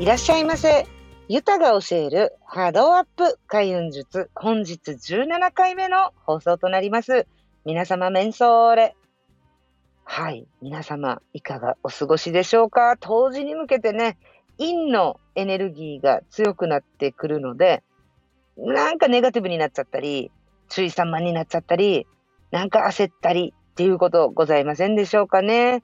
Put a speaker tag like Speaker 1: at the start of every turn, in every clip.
Speaker 1: いらっしゃいませ。ユタが教えるハードアップ開運術、本日17回目の放送となります。皆様、メンソーレ。はい。皆様、いかがお過ごしでしょうか？冬至に向けてね、陰のエネルギーが強くなってくるので、なんかネガティブになっちゃったり、注意散漫になっちゃったり、なんか焦ったりっていうことございませんでしょうかね。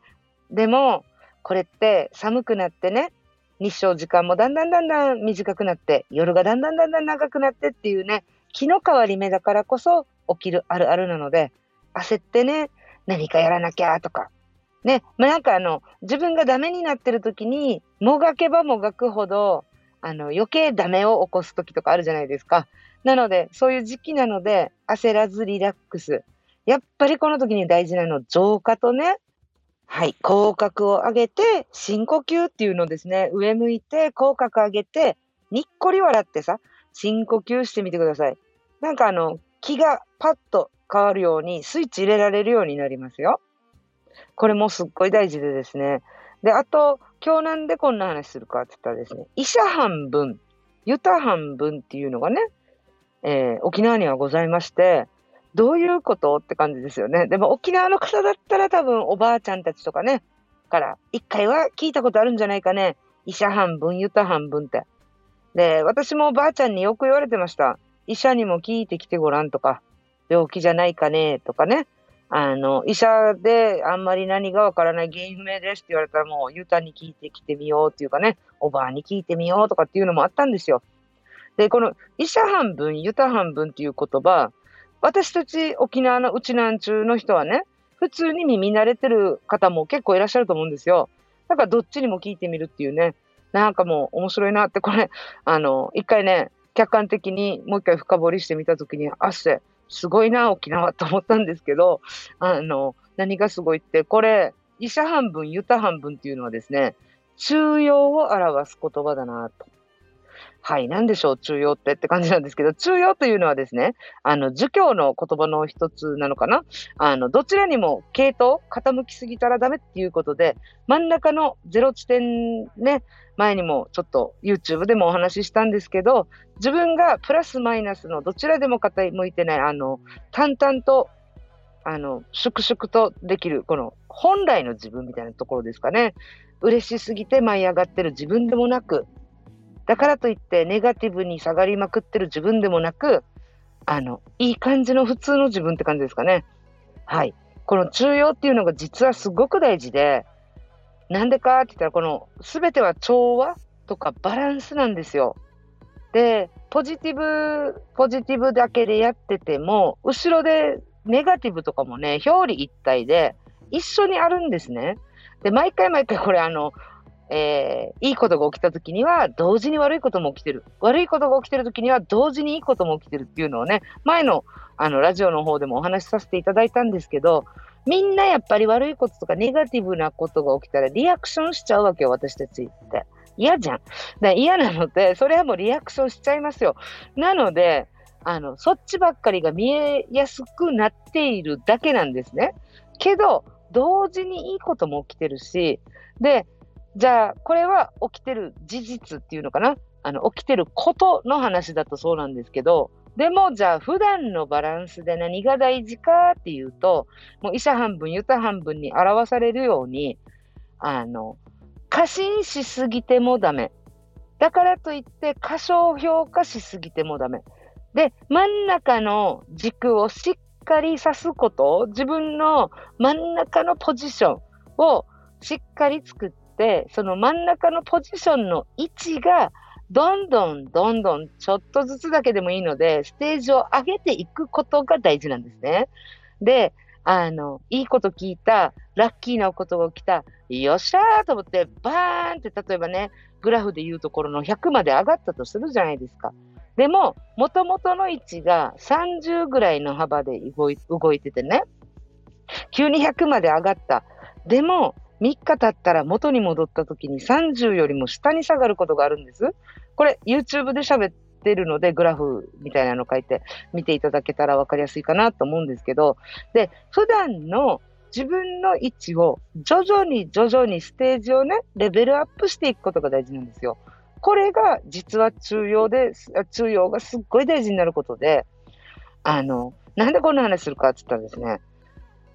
Speaker 1: でも、これって寒くなってね、日照時間もだんだんだんだん短くなって、夜がだんだんだんだん長くなってっていうね、気の変わり目だからこそ起きるあるあるなので、焦ってね、何かやらなきゃとか、ね、まあ、なんかあの、自分がダメになってる時に、もがけばもがくほど、あの、余計ダメを起こす時とかあるじゃないですか。なので、そういう時期なので、焦らずリラックス。やっぱりこの時に大事なの、浄化とね、はい。口角を上げて、深呼吸っていうのですね。上向いて、口角上げて、にっこり笑ってさ、深呼吸してみてください。なんかあの、気がパッと変わるように、スイッチ入れられるようになりますよ。これもすっごい大事でですね。で、あと、今日なんでこんな話するかって言ったらですね、医者半分、ユタ半分っていうのがね、えー、沖縄にはございまして、どういうこと？って感じですよね。でも沖縄の方だったら多分おばあちゃんたちとかね、から一回は聞いたことあるんじゃないかね。医者半分、ユタ半分って。で、私もおばあちゃんによく言われてました。医者にも聞いてきてごらんとか、病気じゃないかねとかね。あの、医者であんまり何がわからない原因不明ですって言われたらもうユタに聞いてきてみようっていうかね、おばあに聞いてみようとかっていうのもあったんですよ。で、この医者半分、ユタ半分っていう言葉、私たち沖縄のうちなん中の人はね、普通に耳慣れてる方も結構いらっしゃると思うんですよ。だからどっちにも聞いてみるっていうね、なんかもう面白いなって、これ、あの、一回ね、客観的にもう一回深掘りしてみたときに、あっせ、すごいな、沖縄と思ったんですけど、あの、何がすごいって、これ、医者半分、ユタ半分っていうのはですね、中庸を表す言葉だなと。はい、なんでしょう、中庸ってって感じなんですけど、中庸というのはですね、あの、儒教の言葉の一つなのかな？あの、どちらにも系統、傾きすぎたらダメっていうことで、真ん中のゼロ地点ね、前にもちょっと YouTube でもお話ししたんですけど、自分がプラスマイナスのどちらでも傾いてない、あの、淡々と、あの、粛々とできる、この本来の自分みたいなところですかね。嬉しすぎて舞い上がってる自分でもなく、だからといってネガティブに下がりまくってる自分でもなく、あの、いい感じの普通の自分って感じですかね。はい。この中庸っていうのが実はすごく大事で、なんでかって言ったら、この全ては調和とかバランスなんですよ。で、ポジティブ、ポジティブだけでやってても、後ろでネガティブとかもね、表裏一体で一緒にあるんですね。で、毎回毎回これあの、えー、いいことが起きた時には同時に悪いことも起きてる。悪いことが起きてる時には同時にいいことも起きてるっていうのをね、前のあのラジオの方でもお話しさせていただいたんですけど、みんなやっぱり悪いこととかネガティブなことが起きたらリアクションしちゃうわけよ、私たちって。嫌じゃん。だ嫌なので、それはもうリアクションしちゃいますよ。なので、あの、そっちばっかりが見えやすくなっているだけなんですね。けど、同時にいいことも起きてるし、で、じゃあ、これは起きてる事実っていうのかな？あの、起きてることの話だとそうなんですけど、でも、じゃあ、普段のバランスで何が大事かっていうと、もう医者半分、ユタ半分に表されるように、あの、過信しすぎてもダメ。だからといって、過小評価しすぎてもダメ。で、真ん中の軸をしっかり指すこと、自分の真ん中のポジションをしっかり作って、、その真ん中のポジションの位置が、どんどんどんどんちょっとずつだけでもいいので、ステージを上げていくことが大事なんですね。で、あの、いいこと聞いた、ラッキーなことが起きた、よっしゃーと思って、バーンって例えばね、グラフで言うところの100まで上がったとするじゃないですか。でも、もともとの位置が30ぐらいの幅で動い動いててね、急に100まで上がった。でも、3日経ったら元に戻った時に30よりも下に下がることがあるんです。これ YouTube で喋ってるのでグラフみたいなの書いて見ていただけたら分かりやすいかなと思うんですけど、で、普段の自分の位置を徐々に徐々にステージをね、レベルアップしていくことが大事なんですよ。これが実は中庸で、中庸がすっごい大事になることで、あの、なんでこんな話するかって言ったらですね、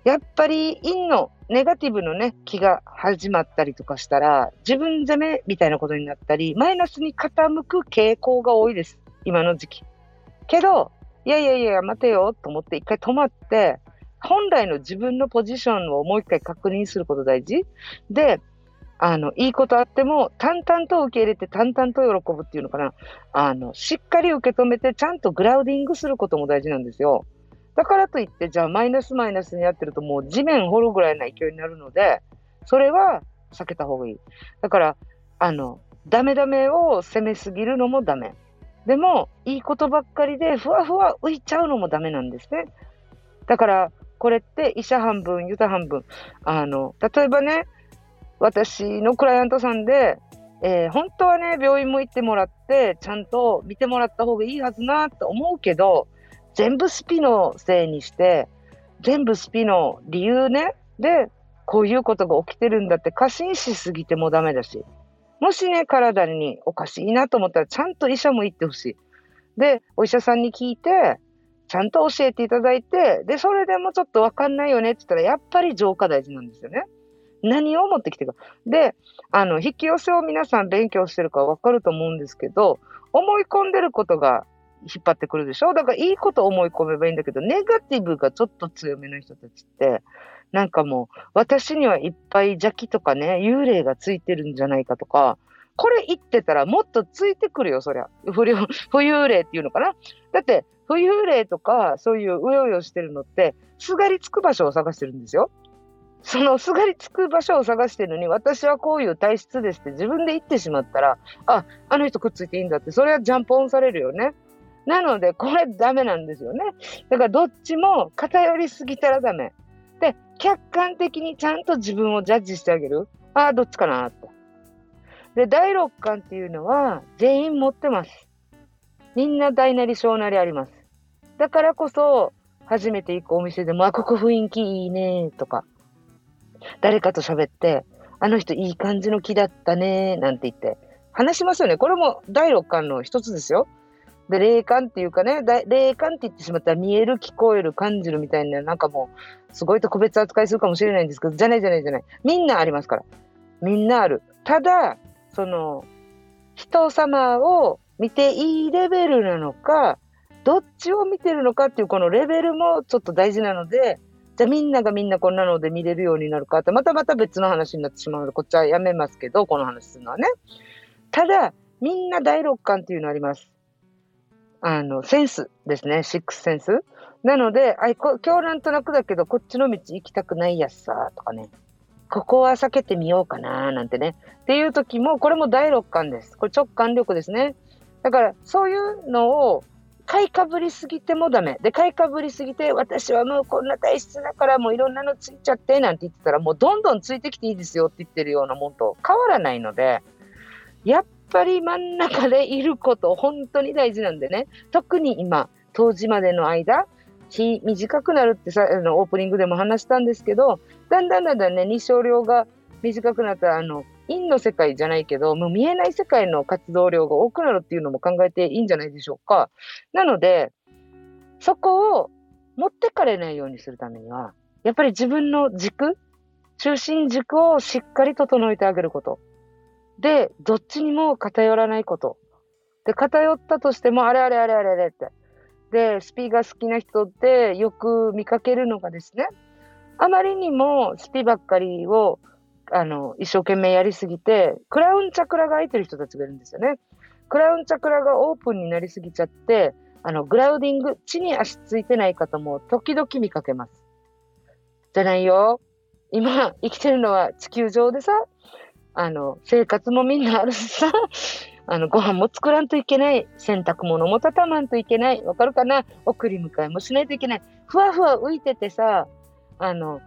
Speaker 1: やっぱり陰のネガティブのね、気が始まったりとかしたら、自分責めみたいなことになったり、マイナスに傾く傾向が多いです。今の時期。けど、いやいやいや、待てよと思って一回止まって、本来の自分のポジションをもう一回確認すること大事。で、あの、いいことあっても、淡々と受け入れて、淡々と喜ぶっていうのかな。あの、しっかり受け止めて、ちゃんとグラウディングすることも大事なんですよ。だからといって、じゃあマイナスマイナスにやってるともう地面掘るぐらいな勢いになるので、それは避けた方がいい。だから、あの、ダメダメを責めすぎるのもダメ。でも、いいことばっかりで、ふわふわ浮いちゃうのもダメなんですね。だから、これって医者半分、ユタ半分。あの、例えばね、私のクライアントさんで、えー、本当はね、病院も行ってもらって、ちゃんと見てもらった方がいいはずなと思うけど、全部スピのせいにして、全部スピの理由ね、で、こういうことが起きてるんだって過信しすぎてもダメだし、もしね、体におかしいなと思ったら、ちゃんと医者も行ってほしい。で、お医者さんに聞いて、ちゃんと教えていただいて、で、それでもちょっとわかんないよねって言ったら、やっぱり浄化大事なんですよね。何を持ってきてるか。で、あの、引き寄せを皆さん勉強してるかわかると思うんですけど、思い込んでることが引っ張ってくるでしょ？だからいいこと思い込めばいいんだけど、ネガティブがちょっと強めの人たちって、なんかもう、私にはいっぱい邪気とかね、幽霊がついてるんじゃないかとか、これ言ってたらもっとついてくるよ、そりゃ。不、幽霊っていうのかな？だって、不幽霊とか、そういううようよしてるのって、すがりつく場所を探してるんですよ。そのすがりつく場所を探してるのに、私はこういう体質ですって自分で言ってしまったら、あ、あの人くっついていいんだって、それはジャンプオンされるよね。なので、これダメなんですよね。だからどっちも偏りすぎたらダメ。で、客観的にちゃんと自分をジャッジしてあげる。ああ、どっちかなって。で、第六感っていうのは全員持ってます。みんな大なり小なりあります。だからこそ、初めて行くお店でも、あ、ここ雰囲気いいねとか、誰かと喋って、あの人いい感じの木だったねなんて言って、話しますよね。これも第六感の一つですよ。で、霊感っていうかね、霊感って言ってしまったら見える、聞こえる、感じるみたいな、なんかもう、すごいと個別扱いするかもしれないんですけど、じゃないじゃないじゃない。みんなありますから。みんなある。ただ、その、人様を見ていいレベルなのか、どっちを見てるのかっていうこのレベルもちょっと大事なので、じゃあみんながみんなこんなので見れるようになるかって、またまた別の話になってしまうので、こっちはやめますけど、この話するのはね。ただ、みんな第六感っていうのあります。あの、センスですね。シックスセンス。なので、あいこ今日なんとなくだけど、こっちの道行きたくないやつさ、とかね。ここは避けてみようかな、なんてね。っていう時も、これも第六感です。これ直感力ですね。だから、そういうのを、買いかぶりすぎてもダメ。で、買いかぶりすぎて、私はもうこんな体質だからもういろんなのついちゃって、なんて言ってたら、もうどんどんついてきていいですよって言ってるようなもんと変わらないので、やっぱり真ん中でいること、本当に大事なんでね。特に今、当時までの間、日短くなるってさ、あの、オープニングでも話したんですけど、だんだんだんだんね、日照量が短くなったら、あの、陰の世界じゃないけど、もう見えない世界の活動量が多くなるっていうのも考えていいんじゃないでしょうか。なので、そこを持ってかれないようにするためには、やっぱり自分の軸、中心軸をしっかり整えてあげること。で、どっちにも偏らないこと。で、偏ったとしても、あれあれあれあれあれって。で、スピーが好きな人ってよく見かけるのがですね、あまりにもスピばっかりを、あの、一生懸命やりすぎて、クラウンチャクラが空いてる人たちがいるんですよね。クラウンチャクラがオープンになりすぎちゃって、あの、グラウディング、地に足ついてない方も時々見かけます。じゃないよ。今、生きてるのは地球上でさ、あの、生活もみんなあるしさ、あの、ご飯も作らんといけない。洗濯物も畳まんといけない。わかるかな？送り迎えもしないといけない。ふわふわ浮いててさ、あの、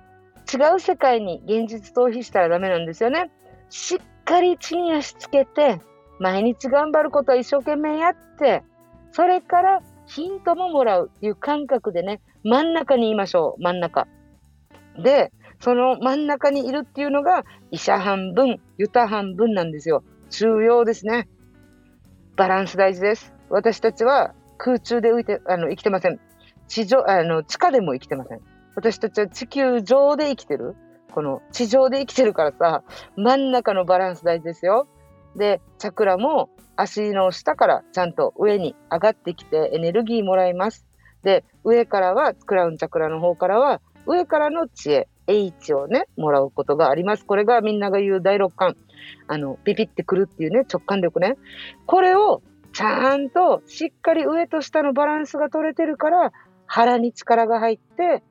Speaker 1: 違う世界に現実逃避したらダメなんですよね。しっかり地に足つけて、毎日頑張ることは一生懸命やって、それからヒントももらうっていう感覚でね、真ん中にいましょう。真ん中。で、その真ん中にいるっていうのが、医者半分、ユタ半分なんですよ。中庸ですね。バランス大事です。私たちは空中で浮いて、あの、生きてません。地上、あの、地下でも生きてません。私たちは地球上で生きてる。この地上で生きてるからさ、真ん中のバランス大事ですよ。で、チャクラも足の下からちゃんと上に上がってきてエネルギーもらいます。で、上からは、クラウンチャクラの方からは、上からの知恵、H をね、もらうことがあります。これがみんなが言う第六感。あの、ビビってくるっていうね、直感力ね。これをちゃんとしっかり上と下のバランスが取れてるから、腹に力が入って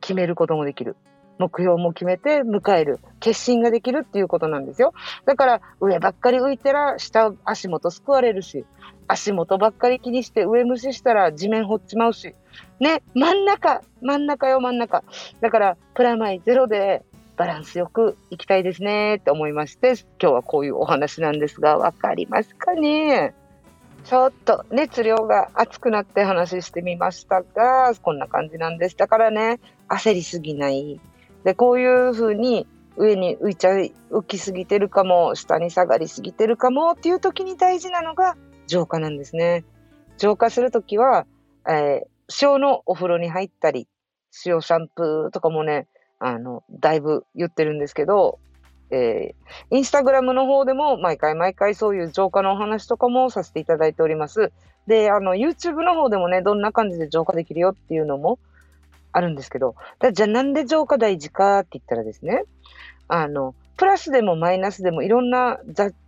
Speaker 1: 決めることもできる。目標も決めて迎える。決心ができるっていうことなんですよ。だから上ばっかり浮いたら下足元すくわれるし、足元ばっかり気にして上無視したら地面掘っちまうし。ね、真ん中、真ん中よ真ん中。だからプラマイゼロでバランスよくいきたいですねって思いまして、今日はこういうお話なんですが、わかりますかね？ちょっと熱量が熱くなって話してみましたが、こんな感じなんです。だからね、焦りすぎない。で、こういうふうに上に浮いちゃい、浮きすぎてるかも、下に下がりすぎてるかもっていう時に大事なのが浄化なんですね。浄化するときは、えー、塩のお風呂に入ったり、塩シャンプーとかもね、あの、だいぶ言ってるんですけど、えー、インスタグラムの方でも毎回毎回そういう浄化のお話とかもさせていただいております。で、あの、YouTube の方でもね、どんな感じで浄化できるよっていうのもあるんですけど、じゃあなんで浄化大事かって言ったらですね、あの、プラスでもマイナスでもいろんな、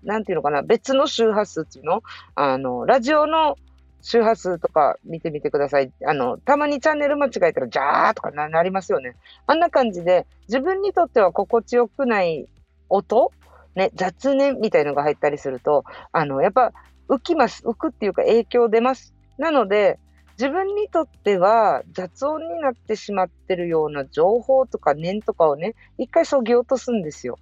Speaker 1: なんていうのかな、別の周波数っていうのあの、ラジオの周波数とか見てみてください。あの、たまにチャンネル間違えたら、ジャーとかなりますよね。あんな感じで、自分にとっては心地よくない音ね、雑念みたいのが入ったりすると、あの、やっぱ浮きます。浮くっていうか影響出ます。なので、自分にとっては雑音になってしまってるような情報とか念とかをね、一回そぎ落とすんですよ。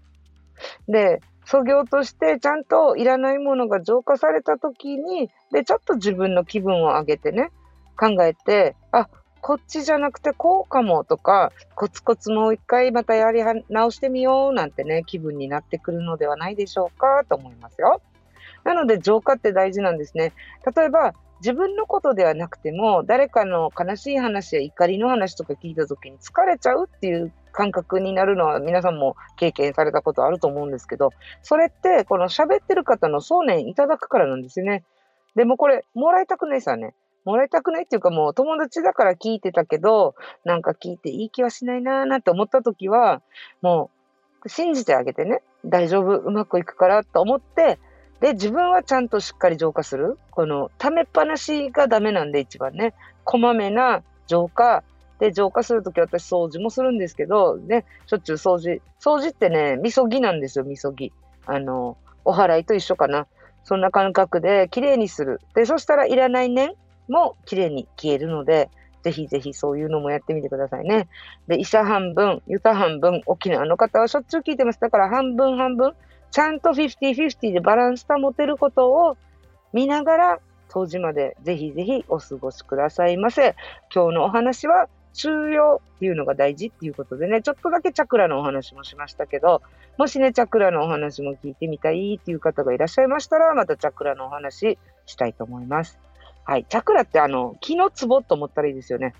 Speaker 1: で、そぎ落としてちゃんといらないものが浄化された時に、で、ちょっと自分の気分を上げてね、考えて、あ、こっちじゃなくてこうかもとか、コツコツもう一回またやり直してみようなんてね、気分になってくるのではないでしょうかと思いますよ。なので浄化って大事なんですね。例えば、自分のことではなくても、誰かの悲しい話や怒りの話とか聞いた時に疲れちゃうっていう感覚になるのは皆さんも経験されたことあると思うんですけど、それってこの喋ってる方の想念いただくからなんですよね。でもこれ、もらいたくないさね。もらいたくないっていうかもう友達だから聞いてたけど、なんか聞いていい気はしないなーなって思った時は、もう信じてあげてね、大丈夫、うまくいくからと思って、で、自分はちゃんとしっかり浄化する。この、溜めっぱなしがダメなんで一番ね、こまめな浄化。で、浄化するとき私掃除もするんですけど、ね、しょっちゅう掃除。掃除ってね、みそぎなんですよ、みそぎ。あの、お祓いと一緒かな。そんな感覚で綺麗にする。で、そしたらいらない念も綺麗に消えるので、ぜひぜひそういうのもやってみてくださいね。で、医者半分、ユタ半分、沖縄の方はしょっちゅう聞いてます。だから半分半分、ちゃんと50-50でバランス保てることを見ながら、当時までぜひぜひお過ごしくださいませ。今日のお話は、中央っていうのが大事っていうことでね、ちょっとだけチャクラのお話もしましたけど、もしね、チャクラのお話も聞いてみたいっていう方がいらっしゃいましたら、またチャクラのお話したいと思います。はい。チャクラってあの、木の壺と思ったらいいですよね。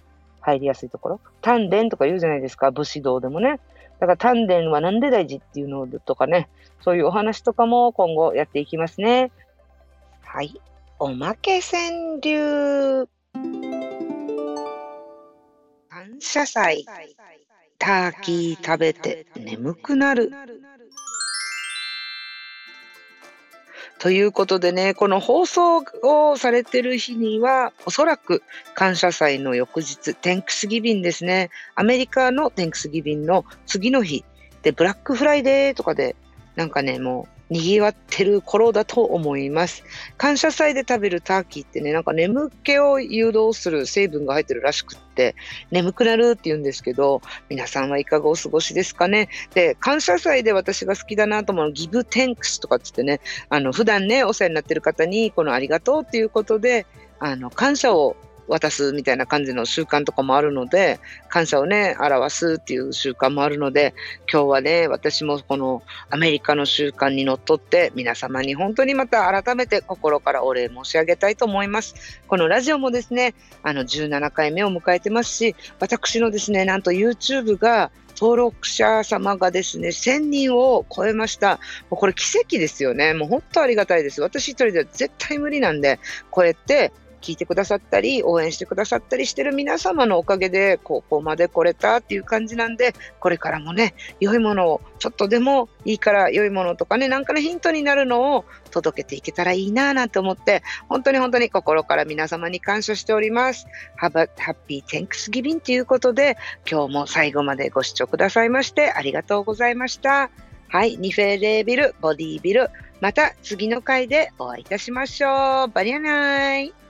Speaker 1: 入りやすいところ。丹田とか言うじゃないですか。武士道でもね。だから丹田はなんで大事っていうのとかね。そういうお話とかも今後やっていきますね。はい。おまけ川柳。感謝祭。ターキー食べて眠くなる。ということでね、この放送をされてる日には、おそらく感謝祭の翌日、 Thanksgiving ですね。アメリカの Thanksgiving の次の日で、ブラックフライデーとかで、なんかね、もう賑わってる頃だと思います。感謝祭で食べるターキーってね、なんか眠気を誘導する成分が入ってるらしくって、眠くなるって言うんですけど、皆さんはいかがお過ごしですかね。で、感謝祭で私が好きだなと思うのギブテンクスとかってってね、あの、普段ね、お世話になってる方に、このありがとうっていうことで、あの、感謝を渡すみたいな感じの習慣とかもあるので、感謝をね、表すっていう習慣もあるので、今日はね、私もこのアメリカの習慣にのっとって、皆様に本当にまた改めて心からお礼申し上げたいと思います。このラジオもですね、あの17回目を迎えてますし、私のですね、なんと YouTube が登録者様がですね、1000人を超えました。もうこれ奇跡ですよね。もう本当ありがたいです。私一人では絶対無理なんで、こうやって聞いてくださったり、応援してくださったりしてる皆様のおかげで、ここまで来れたっていう感じなんで、これからもね、良いものを、ちょっとでもいいから良いものとかね、なんかのヒントになるのを届けていけたらいいなぁなんて思って、本当に本当に心から皆様に感謝しております。Have a happy Thanksgiving ということで、今日も最後までご視聴くださいましてありがとうございました。はい、ニフェレービル、ボディビル、また次の回でお会いいたしましょう。バリアナイ